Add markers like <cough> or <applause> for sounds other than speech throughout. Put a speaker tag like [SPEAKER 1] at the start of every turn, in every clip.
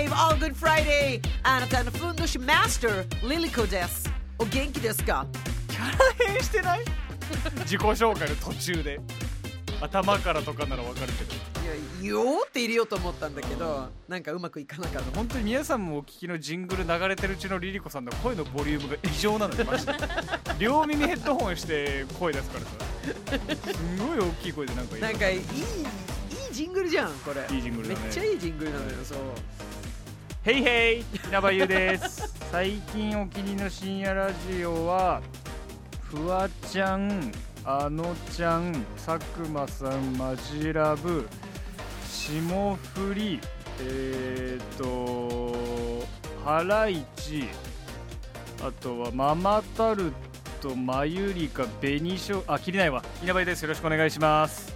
[SPEAKER 1] J-Wave All Good Friday. あなたのふんどしマスターリリコです。お元気ですか？
[SPEAKER 2] キャラ変してない自己紹介の途中で頭からとかならわかるけど
[SPEAKER 1] いや、よーって入れようと思ったんだけど、なんかうまくいかなかった。
[SPEAKER 2] 本当に皆さんもお聞きのジングル流れてるうちのリリコさんの声のボリュームが異常なのよマジで <laughs> 両耳ヘッドホンして声出すからさすごい大きい声でなんか言う
[SPEAKER 1] なんかいいいいジングルじゃんこれ
[SPEAKER 2] いいジングルだね
[SPEAKER 1] めっちゃいいジングルなのよそう
[SPEAKER 2] ヘイヘイ稲葉優です。<laughs> 最近お気に入りの深夜ラジオはフワちゃんあのちゃん佐久間さんマジラブ霜降りえー、とハライチあとはママタルトマユリカ紅しょあ切りないわ。稲葉優です。よろしくお願いします。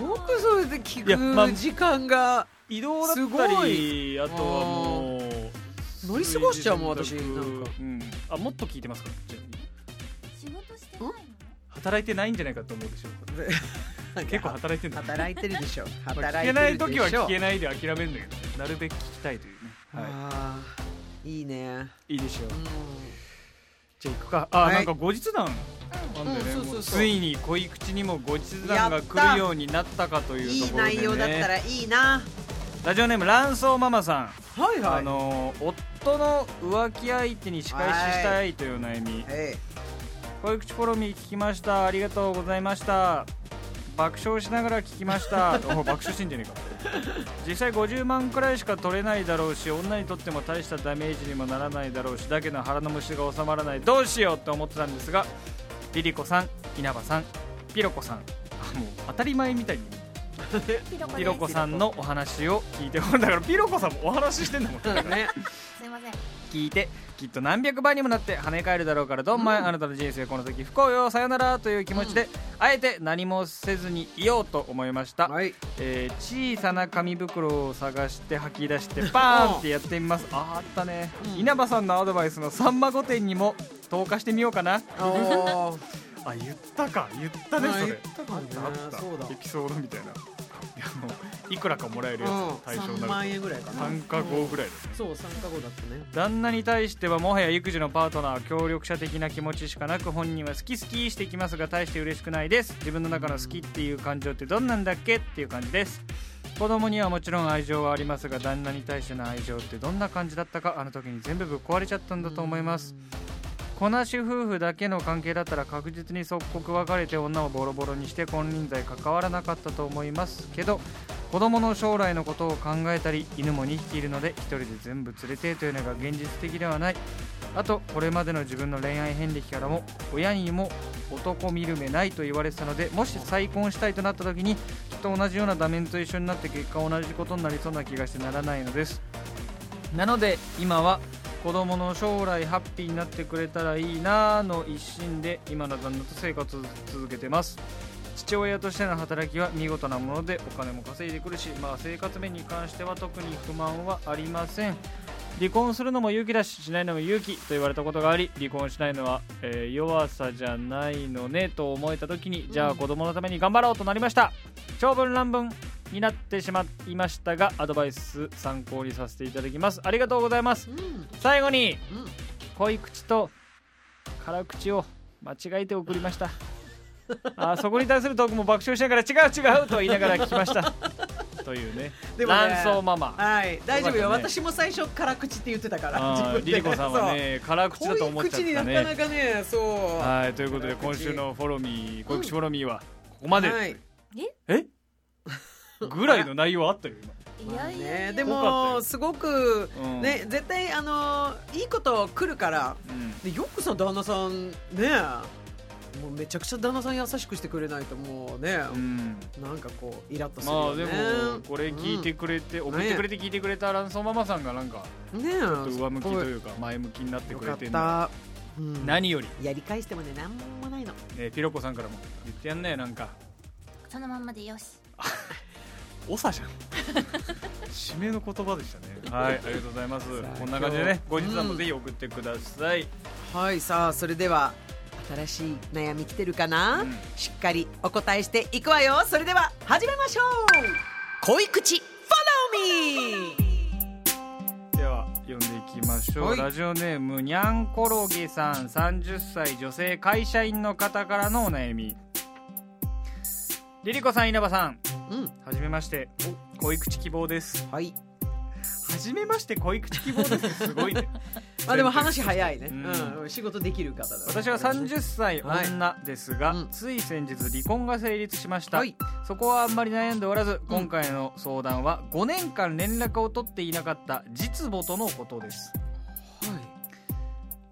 [SPEAKER 1] よくそれで聞く。時間が
[SPEAKER 2] 移動だった
[SPEAKER 1] すご
[SPEAKER 2] りあとはもう
[SPEAKER 1] 乗り過ごしちゃうもん私。なんか
[SPEAKER 2] うん、あもっと聞いてますか？ちなみに
[SPEAKER 3] 仕事してないの？
[SPEAKER 2] 働いてないんじゃないかと思うでしょ <laughs> 結構働いてんだ
[SPEAKER 1] 働いてるでしょ。
[SPEAKER 2] まあ
[SPEAKER 1] 働
[SPEAKER 2] 聞けない
[SPEAKER 1] いてるでしょ。
[SPEAKER 2] 時は聞けないで諦めるんだけどなるべく聞きたいというね、は
[SPEAKER 1] あー。い。いね。
[SPEAKER 2] い、いいでしょう。
[SPEAKER 1] う
[SPEAKER 2] じゃあ行くか。あ、
[SPEAKER 1] はい。
[SPEAKER 2] なんか後日談。ついに恋口にも後日談が来るようになったかと
[SPEAKER 1] ん
[SPEAKER 2] いう
[SPEAKER 1] いい
[SPEAKER 2] ところで、ね、
[SPEAKER 1] 内容だったらいいな
[SPEAKER 2] ラジオネームランソーママさん、
[SPEAKER 1] はいはい。
[SPEAKER 2] あの夫の浮気相手に仕返ししたいという悩み、
[SPEAKER 1] え
[SPEAKER 2] 恋口フォロミー聞きました。ありがとうございました。爆笑しながら聞きました。<laughs> お爆笑してんじゃねえか。実際50万くらいしか取れないだろうし女にとっても大したダメージにもならないだろうしだけど腹の虫が収まらない。どうしようって思ってたんですがリリコさん稲葉さんピロコさん。あもう当たり前みたいに
[SPEAKER 3] ピロコ
[SPEAKER 2] さん。のお話を聞いてだからピロコさんもお話ししてんだもん。
[SPEAKER 1] えね。
[SPEAKER 3] すいません
[SPEAKER 2] 聞いてきっと何百倍にもなって跳ね返るだろうからどん。まい、あなたの人生この時不幸よさよならという気持ちで、あえて何もせずにいようと思いました、
[SPEAKER 1] はい。
[SPEAKER 2] えー小さな紙袋を探して吐き出してバーンってやってみます。あーあったね、
[SPEAKER 1] うん。
[SPEAKER 2] 稲葉さんのアドバイスのさんま御殿にも投下してみようかなあ言ったか。言ったね
[SPEAKER 1] あ
[SPEAKER 2] それ。
[SPEAKER 1] 言ったかね。
[SPEAKER 2] あった
[SPEAKER 1] そうだ。
[SPEAKER 2] エピソードみたいな。いやもういくらかもらえるや
[SPEAKER 1] うん
[SPEAKER 2] つ対象に
[SPEAKER 1] 3万
[SPEAKER 2] なる
[SPEAKER 1] 円ぐらいかな。
[SPEAKER 2] 参加後ぐらいだね。
[SPEAKER 1] そう参加後だったね。
[SPEAKER 2] 旦那に対してはもはや育児のパートナー協力者的な気持ちしかなく本人は好き好きしてきますが大して嬉しくないです。自分の中の好きっていう感情ってどんなんだっけっていう感じです。子供にはもちろん愛情はありますが旦那に対しての愛情ってどんな感じだったかあの時に全部ぶっ壊れちゃったんだと思いますこなし夫婦だけの関係だったら確実に即刻別れて女をボロボロにして金輪際関わらなかったと思いますけど子供の将来のことを考えたり犬も2匹いるので1人で全部連れてというのが現実的ではない。あとこれまでの自分の恋愛遍歴からも親にも男見る目ないと言われてたのでもし再婚したいとなった時にきっと同じようなダメンと一緒になって結果同じことになりそうな気がしてならないのです。なので今は子供の将来ハッピーになってくれたらいいなの一心で今の旦那と生活を続けてます。父親としての働きは見事なものでお金も稼いでくるし、まあ、生活面に関しては特に不満はありません。離婚するのも勇気だししないのも勇気と言われたことがあり離婚しないのは、えー弱さじゃないのねと思えた時にじゃあ子供のために頑張ろうとなりました。長文乱文。になってしまいましたがアドバイス参考にさせていただきます。ありがとうございます。
[SPEAKER 1] うん。
[SPEAKER 2] 最後に
[SPEAKER 1] うん。
[SPEAKER 2] 濃い口と辛口を間違えて送りました。あーそこに対するトークも爆笑しながら違う違うと言いながら聞きました。<laughs> というね。
[SPEAKER 1] でもね
[SPEAKER 2] 卵巣ママ。
[SPEAKER 1] はい。大丈夫よ。
[SPEAKER 2] ね。
[SPEAKER 1] 私も最初辛口って言ってたから自分で。
[SPEAKER 2] リリコさんはね辛口だと思っちゃったね。
[SPEAKER 1] なかなかねそう。
[SPEAKER 2] はい。ということで今週のフォローミー濃い口フォローミーはここまで、
[SPEAKER 1] はい。
[SPEAKER 2] え？ぐらいの内容あったよ
[SPEAKER 3] いやいやいや。
[SPEAKER 1] ねでもすごく
[SPEAKER 2] 今、うん、
[SPEAKER 1] ね絶対あのいいこと来るから
[SPEAKER 2] うん。
[SPEAKER 1] でよくさ旦那さんねもうめちゃくちゃ旦那さん優しくしてくれないともうね、
[SPEAKER 2] うん。
[SPEAKER 1] なんかこうイラッとするよね。
[SPEAKER 2] まあでもこれ聞いてくれて、送ってくれて聞いてくれたランソーママさんがなんか
[SPEAKER 1] ねえ
[SPEAKER 2] ちょっと上向きというか前向きになってくれてる
[SPEAKER 1] た、うん。
[SPEAKER 2] 何より、
[SPEAKER 1] やり返してもねなんもないの。
[SPEAKER 2] ね、ピロコさんからも言ってやんねなんか。
[SPEAKER 3] そのまんまでよし <laughs>
[SPEAKER 2] 長じゃん。締めの言葉でしたね。はいありがとうございます。こんな感じでね後日談もぜひ送ってください、
[SPEAKER 1] はいさあそれでは新しい悩み来てるかな、
[SPEAKER 2] うん。
[SPEAKER 1] しっかりお答えしていくわよ。それでは始めましょう。恋口 Follow me
[SPEAKER 2] では読んでいきましょう、
[SPEAKER 1] はい。
[SPEAKER 2] ラジオネームにゃんころげさん。30歳女性会社員の方からのお悩み。リリコさん稲葉さん
[SPEAKER 1] うん。
[SPEAKER 2] はじめまして。恋口希望です。
[SPEAKER 1] はい。
[SPEAKER 2] はじめまして恋口希望ですすごいね。<laughs>
[SPEAKER 1] まあでも話早いね、
[SPEAKER 2] うん。
[SPEAKER 1] うん。仕事できる方だ
[SPEAKER 2] 私は30歳
[SPEAKER 1] はい。
[SPEAKER 2] 女ですが、
[SPEAKER 1] うん。
[SPEAKER 2] つい先日離婚が成立しました、
[SPEAKER 1] はい。
[SPEAKER 2] そこはあんまり悩んでおらず今回の相談は5年間連絡を取っていなかった実母とのことです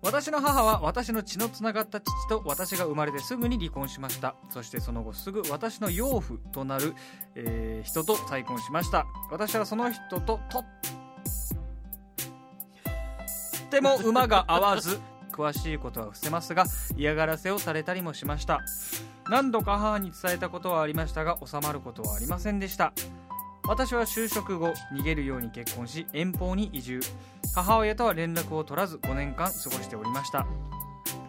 [SPEAKER 2] 私の母は私の血のつながった父と私が生まれてすぐに離婚しました。そしてその後すぐ私の養父となる、えー人と再婚しました。私はその人ととっても馬が合わず詳しいことは伏せますが嫌がらせをされたりもしました。何度か母に伝えたことはありましたが収まることはありませんでした。私は就職後逃げるように結婚し遠方に移住。母親とは連絡を取らず5年間過ごしておりました。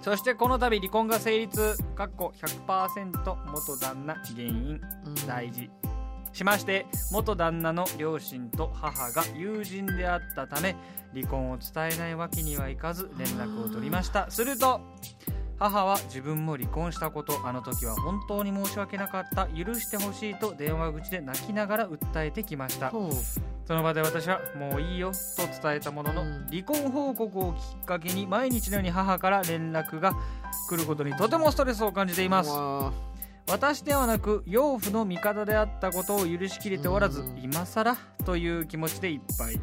[SPEAKER 2] そしてこの度離婚が成立。かっこ100%元旦那原因
[SPEAKER 1] うん。
[SPEAKER 2] 大事。しまして元旦那の両親と母が友人であったため離婚を伝えないわけにはいかず連絡を取りました。すると母は自分も離婚したことあの時は本当に申し訳なかった許してほしいと電話口で泣きながら訴えてきました。その場で私はもういいよと伝えたものの、
[SPEAKER 1] うん。
[SPEAKER 2] 離婚報告をきっかけに毎日のように母から連絡が来ることにとてもストレスを感じています。
[SPEAKER 1] わ
[SPEAKER 2] 私ではなく養父の味方であったことを許しきれておらず
[SPEAKER 1] うん。
[SPEAKER 2] 今更という気持ちでいっぱい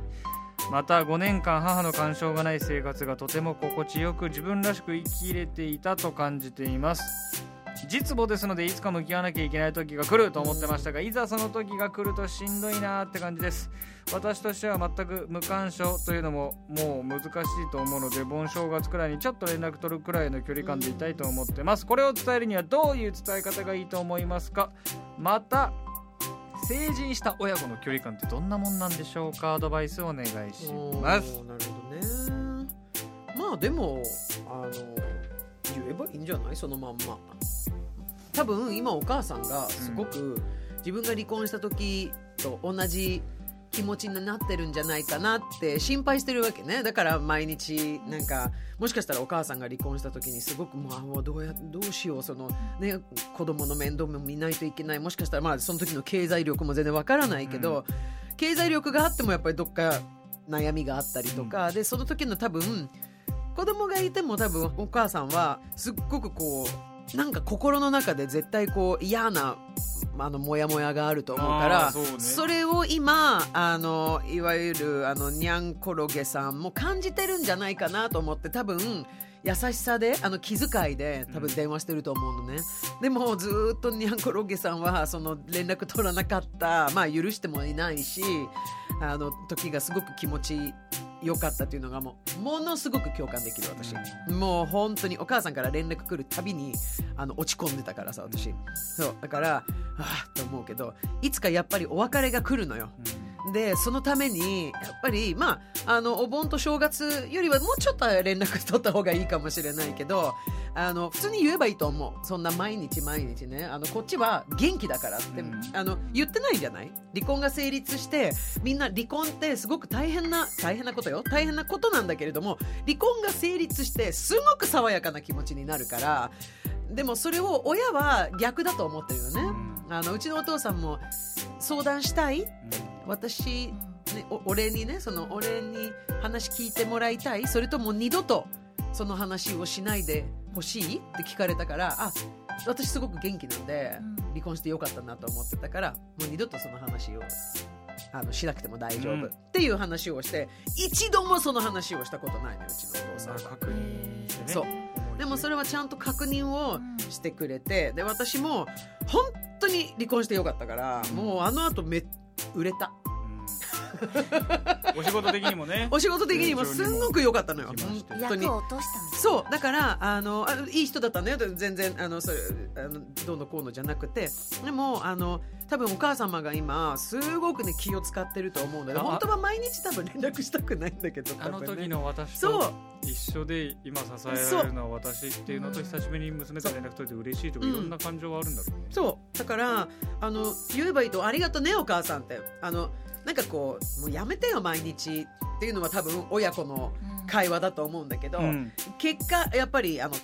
[SPEAKER 2] また5年間母の干渉がない生活がとても心地よく自分らしく生きれていたと感じています。実母ですのでいつか向き合わなきゃいけない時が来ると思ってましたがいざその時が来るとしんどいなーって感じです。私としては全く無干渉というのももう難しいと思うので盆正月くらいにちょっと連絡取るくらいの距離感でいたいと思ってます。これを伝えるにはどういう伝え方がいいと思いますか？また成人した親子の距離感ってどんなもんなんでしょうか？アドバイスをお願いします。
[SPEAKER 1] なるほどね。まあでもあの言えばいいんじゃない？そのまんま。多分今お母さんがすごく自分が離婚した時と同じ気持ちになってるんじゃないかなって心配してるわけね。だから毎日なんかもしかしたらお母さんが離婚した時にすごくもうあもうどうやどうしよう。その、ね、子供の面倒も見ないといけない。もしかしたらまあその時の経済力も全然わからないけど、経済力があってもやっぱりどっか悩みがあったりとか、でその時の多分子供がいても多分お母さんはすっごくこうなんか心の中で絶対こう嫌なあのモヤモヤがあると思うから
[SPEAKER 2] そうね。
[SPEAKER 1] それを今あのいわゆるあのにゃんころげさんも感じてるんじゃないかなと思って多分優しさであの気遣いで多分電話してると思うのね、でもずーっとにゃんころげさんはその連絡取らなかったまあ許してもいないしあの時がすごく気持ち良かったっていうのがもうものすごく共感できる私、もう本当にお母さんから連絡来るたびにあの落ち込んでたからさ私。そうだからああと思うけどいつかやっぱりお別れが来るのよ。でそのためにやっぱりまああのお盆と正月よりはもうちょっと連絡取った方がいいかもしれないけどあの普通に言えばいいと思う。そんな毎日毎日ね。あのこっちは元気だからって、
[SPEAKER 2] うん。
[SPEAKER 1] あの言ってないじゃない？離婚が成立してみんな離婚ってすごく大変な大変なことよ。大変なことなんだけれども離婚が成立してすごく爽やかな気持ちになるからでもそれを親は逆だと思ってるよね、あのうちのお父さんも相談したい？私、ね、お俺にねその俺に話聞いてもらいたい？それとも二度とその話をしないでほしい？って聞かれたからあ私すごく元気なんで
[SPEAKER 3] うん。
[SPEAKER 1] 離婚してよかったなと思ってたからもう二度とその話をあのしなくても大丈夫、
[SPEAKER 2] うん。
[SPEAKER 1] っていう話をして一度もその話をしたことないのようちのお父さんは。
[SPEAKER 2] 確認してね。
[SPEAKER 1] そう。でもそれはちゃんと確認をしてくれてで私も本当に離婚してよかったからもうあの後め売れた
[SPEAKER 2] お仕事的にもね。
[SPEAKER 1] お仕事的にもすんごく良かったのよ。本当に。
[SPEAKER 3] 役を落としたんです
[SPEAKER 1] そうだからあのあいい人だったんだよ全然あのそれあのどうのこうのじゃなくて。でもあの多分お母様が今すごくね気を使ってると思うので
[SPEAKER 2] あ
[SPEAKER 1] 本当は毎日多分連絡したくないんだけど
[SPEAKER 2] あの時の私
[SPEAKER 1] そう。
[SPEAKER 2] と一緒で今支えられるのは私っていうのと久しぶりに娘と連絡取れて嬉しいとか
[SPEAKER 1] うん。
[SPEAKER 2] いろんな感情があるんだろうね。
[SPEAKER 1] そう。だからあの言えばいいと「ありがとうねお母さん」って。あのなんかこうもうやめてよ毎日っていうのは多分親子の
[SPEAKER 3] うん
[SPEAKER 1] 会話だと思うんだけど、
[SPEAKER 2] うん。
[SPEAKER 1] 結果やっぱりあの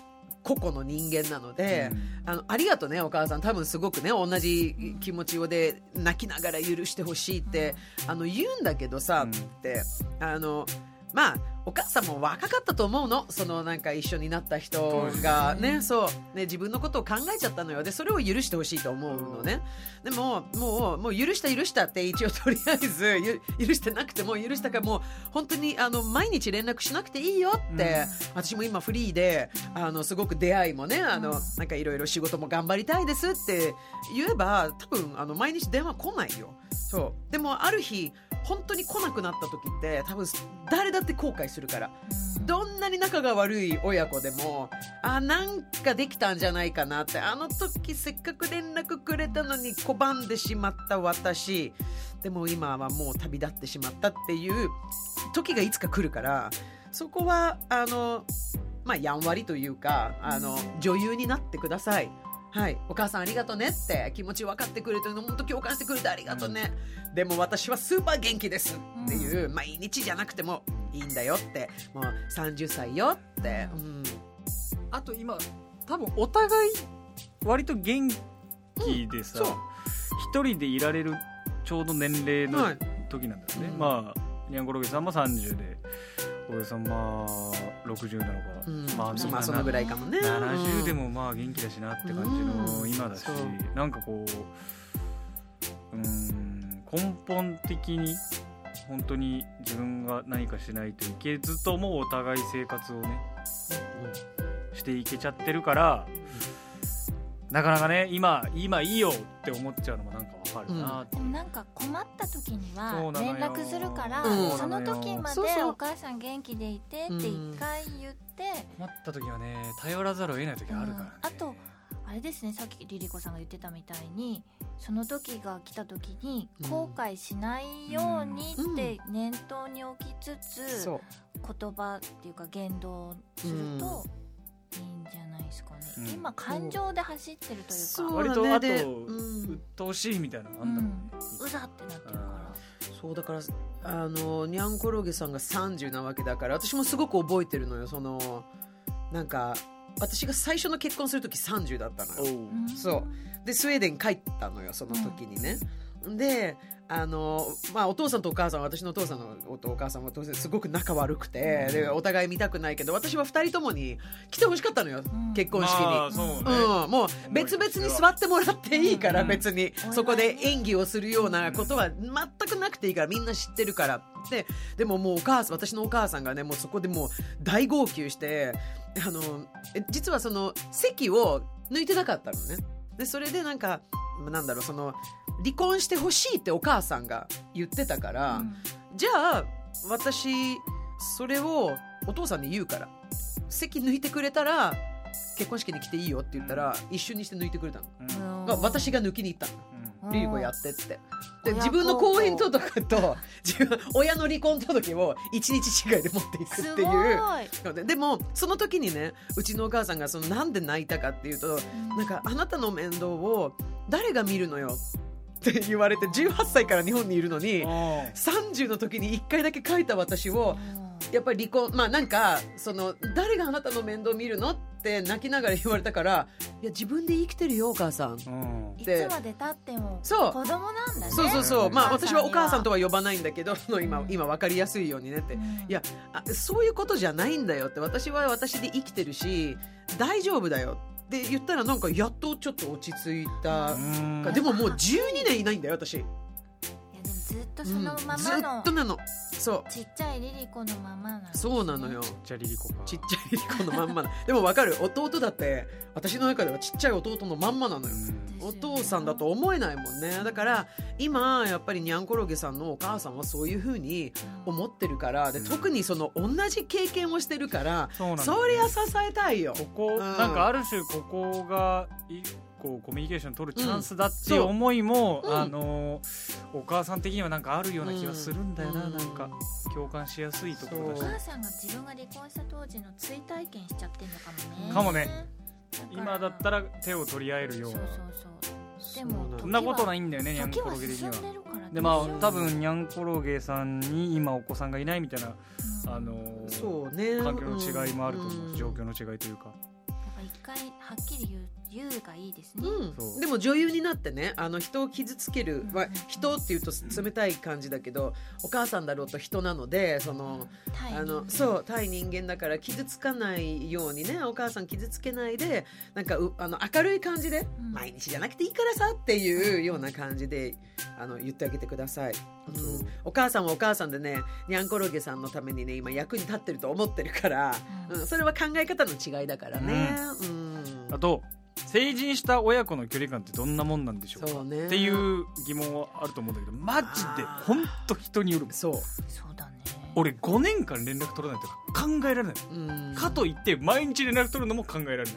[SPEAKER 1] 個々の人間なので、あのありがとうねお母さん。多分すごくね同じ気持ちをで泣きながら許してほしいって、あの言うんだけどさ、
[SPEAKER 2] うん。
[SPEAKER 1] ってあのまあお母さんも若かったと思うの。そのなんか一緒になった人がね。そう。ね自分のことを考えちゃったのよ。でそれを許してほしいと思うのね。でももうもう許した許したって一応とりあえず <laughs> ゆ許してなくても許したからもう本当にあの毎日連絡しなくていいよって、私も今フリーであのすごく出会いもねあのなんかいろいろ仕事も頑張りたいですって言えば多分あの毎日電話来ないよ。そう。でもある日本当に来なくなった時って多分誰だって後悔するから。どんなに仲が悪い親子でもあなんかできたんじゃないかなって。あの時せっかく連絡くれたのに拒んでしまった私。でも今はもう旅立ってしまったっていう時がいつか来るからそこはあのまあやんわりというかあの女優になってください。はい、お母さんありがとうねって気持ち分かってくれてるの本当共感してくれてありがとうね、でも私はスーパー元気ですっていう、毎日じゃなくてもいいんだよって。もう30歳よって、うん、
[SPEAKER 2] あと今多分お互い割と元気でさ一人でいられるちょうど年齢の
[SPEAKER 1] はい。
[SPEAKER 2] 時なんだよね、
[SPEAKER 1] うん。
[SPEAKER 2] まあニャンコロゲさんも30で小江さんまあ60なのか、
[SPEAKER 1] うん。
[SPEAKER 2] まあ
[SPEAKER 1] まあそのぐらいかもね。
[SPEAKER 2] 70でもまあ元気だしなって感じの
[SPEAKER 1] うん。
[SPEAKER 2] 今だし、
[SPEAKER 1] そう。
[SPEAKER 2] なんかこううーん根本的に本当に自分が何かしないといけずともお互い生活をねしていけちゃってるから、なかなかね今今いいよって思っちゃうのもなんかわかるなって
[SPEAKER 3] でもなんか困った時には連絡するから、
[SPEAKER 1] うん。
[SPEAKER 3] その時までお母さん元気でいてって一回言って、
[SPEAKER 2] 困った時はね頼らざるを得ない時あるからね、
[SPEAKER 3] うん。あとあれですねさっきリリコさんが言ってたみたいにその時が来た時に
[SPEAKER 1] うん。
[SPEAKER 3] 後悔しないようにって念頭に置きつつ、言葉っていうか言動をすると
[SPEAKER 2] うん。
[SPEAKER 3] 今感情で走ってるというか。
[SPEAKER 1] そう。
[SPEAKER 2] 割とあと、
[SPEAKER 1] うん。
[SPEAKER 2] 陶しいみたいなのあんだろうね、
[SPEAKER 3] うざってなってるから。
[SPEAKER 1] そうだからあのにゃんころげさんが30なわけだから私もすごく覚えてるのよ。そのなんか私が最初の結婚する時30だったのよ。そう。でスウェーデン帰ったのよその時にね、であのまあ、お父さんとお母さん私のお父さんのおお母さんは当然すごく仲悪くて、でお互い見たくないけど私は2人ともに来てほしかったのよ、
[SPEAKER 3] ん。
[SPEAKER 1] 結婚式に。
[SPEAKER 2] まあそうね、
[SPEAKER 1] うん、もう別々に座ってもらっていいから、
[SPEAKER 2] うん。
[SPEAKER 1] 別に。
[SPEAKER 3] うん
[SPEAKER 1] そこで演技をするようなことは全くなくていいからみんな知って。るからででももうお母さん私のお母さんがねもうそこでもう大号泣してあのえ実はその席を抜いてなかったのね。でそれでなんかなんだろうその離婚してほしいってお母さんが言ってたから、
[SPEAKER 3] うん。
[SPEAKER 1] じゃあ私それをお父さんに言うから席抜いてくれたら結婚式に来ていいよって言ったら、一緒にして抜いてくれたの、
[SPEAKER 2] うん。
[SPEAKER 1] まあ、私が抜きに行ったの。
[SPEAKER 2] うん。
[SPEAKER 1] リリコやってって。で
[SPEAKER 3] 親
[SPEAKER 1] 自分の婚姻届と <laughs> 自分親の離婚届を一日違いで持っていくって
[SPEAKER 3] い
[SPEAKER 1] いうのででもその時にねうちのお母さんがそのなんで泣いたかっていうとなんかあなたの面倒を誰が見るのよ？って言われて18歳から日本にいるのに30の時に1回だけ書いた私をやっぱり離婚まあなんかその誰があなたの面倒見るのって泣きながら言われたからいや自分で生きてるよお母さん。
[SPEAKER 2] うん。
[SPEAKER 3] いつまでたっても
[SPEAKER 1] そう。
[SPEAKER 3] 子供なんだね。
[SPEAKER 1] そうそうそう、
[SPEAKER 2] うん。
[SPEAKER 1] まあ私はお母さんと
[SPEAKER 3] は、
[SPEAKER 1] は呼ばないんだけど <laughs> 今
[SPEAKER 3] うん。
[SPEAKER 1] 今分かりやすいようにねって、
[SPEAKER 3] うん。
[SPEAKER 1] いやあそういうことじゃないんだよって。私は私で生きてるし大丈夫だよって言ったらなんかやっとちょっと落ち着いた、
[SPEAKER 2] うん。
[SPEAKER 1] でももう12年いないんだよ私。
[SPEAKER 3] いやでもずずっとそのま
[SPEAKER 1] うん。ず
[SPEAKER 3] まの
[SPEAKER 1] っとなのそう。
[SPEAKER 3] ちっちゃいリリコのままなんですね
[SPEAKER 1] そうなのよ。
[SPEAKER 2] じゃあリリコか。
[SPEAKER 1] ちっちゃいリリコのまんま。な <laughs> でもわかる。弟だって私の中ではちっちゃい弟のまんまなのよ。
[SPEAKER 2] うん。
[SPEAKER 1] お父さんだと思えないもんね。だから今やっぱりにゃんころげさんのお母さんはそういうふうに思ってるからで
[SPEAKER 2] うん。
[SPEAKER 1] 特にその同じ経験をしてるから
[SPEAKER 2] そうなんだ
[SPEAKER 1] そりゃ支えたいよ。
[SPEAKER 2] ここ、
[SPEAKER 1] ん。
[SPEAKER 2] なんかある種ここが一個コミュニケーション取るチャンスだっていう
[SPEAKER 1] そう。
[SPEAKER 2] 思いも、
[SPEAKER 1] うん。
[SPEAKER 2] あのお母さん的にはなんかあるような気がするんだよな、
[SPEAKER 1] うん。
[SPEAKER 2] なんか。共感しやすいところだし。
[SPEAKER 3] お母さんが自分が離婚した当時の追体験しちゃってんのかもね。
[SPEAKER 2] かもね。今だったら手を取り合えるような。
[SPEAKER 3] そうそうそう。でも
[SPEAKER 2] そんなことないんだよねにゃんころげ的には。
[SPEAKER 3] で
[SPEAKER 2] まあ多
[SPEAKER 3] うん
[SPEAKER 2] 分にゃんころげさんに今お子さんがいないみたいな、あの
[SPEAKER 1] そうね。
[SPEAKER 2] 環境の違いもあると思う、
[SPEAKER 1] うん。
[SPEAKER 2] 状況の違いというか。
[SPEAKER 3] やっぱ一回はっきり言う言うがいいですね、
[SPEAKER 1] うん、でも女優になってねあの人を傷つける、
[SPEAKER 3] うん。
[SPEAKER 1] まあ、人っていうと冷たい感じだけどお母さんだろうと人なのでそのあのそう対人間だから傷つかないようにねお母さん傷つけないでなんかうあの明るい感じで、
[SPEAKER 3] うん。
[SPEAKER 1] 毎日じゃなくていいからさっていうような感じであの言ってあげてください、うん。お母さんはお母さんでねにゃんころげさんのためにね今役に立ってると思ってるから、
[SPEAKER 3] うん。
[SPEAKER 1] うん、それは考え方の違いだからね、うん。
[SPEAKER 2] あと成人した親子の距離感ってどんなもんなんでしょうか？
[SPEAKER 1] そうね。
[SPEAKER 2] っていう疑問はあると思うんだけどマジで本当人による
[SPEAKER 1] そう。
[SPEAKER 3] そうだね。
[SPEAKER 2] 俺5年間連絡取らないとか考えられない、
[SPEAKER 1] うん。
[SPEAKER 2] かといって毎日連絡取るのも考えられない。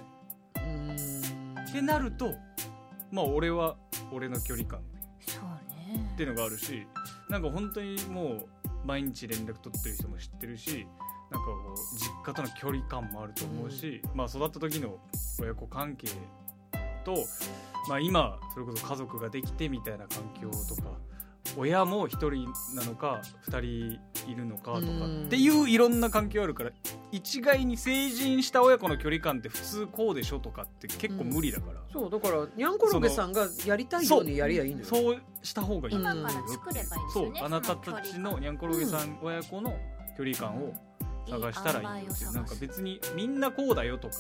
[SPEAKER 1] うん。
[SPEAKER 2] ってなるとまあ俺は俺の距離感。っ
[SPEAKER 3] そうね。
[SPEAKER 2] ていうのがあるしなんか本当にもう毎日連絡取ってる人も知ってるしなんかこう実家との距離感もあると思うし、まあ育った時の親子関係と、まあ、今それこそ家族ができてみたいな環境とか親も1人なのか2人いるのかとか
[SPEAKER 1] うん。
[SPEAKER 2] っていういろんな環境あるから一概に成人した親子の距離感って普通こうでしょとかって結構無理だから、
[SPEAKER 1] そうだからにゃんころげさんがやりたいようにやりゃいいのよ。
[SPEAKER 2] そうした方がいい
[SPEAKER 3] 今から作ればいいです
[SPEAKER 2] そうあなたたちのにゃんころげさん親子の距離感を探したらいいよっていう。なんか別にみんなこうだよとか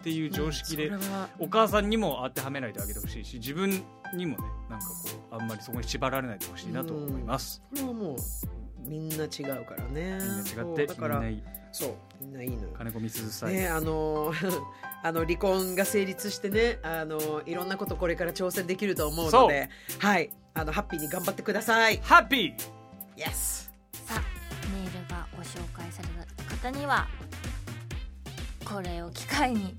[SPEAKER 2] っていう常識でお母さんにも当てはめないであげてほしいし自分にもねなんかこうあんまりそこに縛られないでほしいなと思います。
[SPEAKER 1] これはもうみんな違うからね。
[SPEAKER 2] みんな違って
[SPEAKER 1] だから
[SPEAKER 2] みんないい。
[SPEAKER 1] そうみんないいのよ。
[SPEAKER 2] 金子みすずさん、
[SPEAKER 1] ねあの <laughs> あの離婚が成立してねあのいろんなことこれから挑戦できると思うのではい。あのハッピーに頑張ってください。
[SPEAKER 2] ハッピー
[SPEAKER 1] ！Yes
[SPEAKER 3] さあメールがご紹介方にはこれを機会に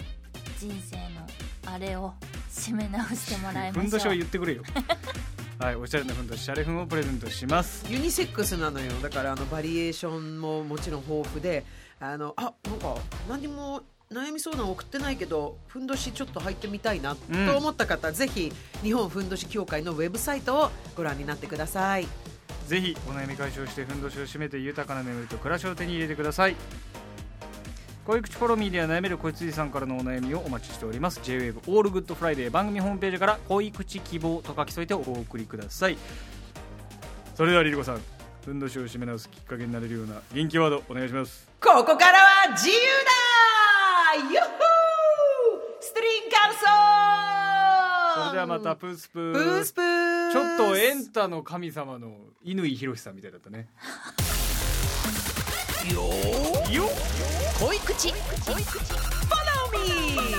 [SPEAKER 3] 人生のあれを締め直してもらいましょう。
[SPEAKER 2] ふんどしを言ってくれよ。<laughs> はいおしゃれなふんどしシャレふんをプレゼントします。
[SPEAKER 1] ユニセックスなのよ。だからあのバリエーションももちろん豊富であのあなんか何も悩み相談送ってないけどふんどしちょっと入ってみたいな
[SPEAKER 2] うん
[SPEAKER 1] と思った方、ぜひ日本ふんどし協会のウェブサイトをご覧になってください
[SPEAKER 2] ぜひお悩み解消してふんどしを締めて豊かな眠りと暮らしを手に入れてください。恋口フォロミーでは悩める恋辻さんからのお悩みをお待ちしております。JWAVE オールグッドフライデー番組ホームページから恋口希望と書き添えてお送りください。それではリリコさんふんどしを締め直すきっかけになれるような元気ワードお願いします。
[SPEAKER 1] ここからは自由だユッホーストリンカルソン
[SPEAKER 2] それではまたプースプー。
[SPEAKER 1] プースプー
[SPEAKER 2] ちょっとエンタの神様の乾ひろしさんみたいだったね。
[SPEAKER 1] よ
[SPEAKER 2] よっ
[SPEAKER 1] 恋口。恋口。Follow me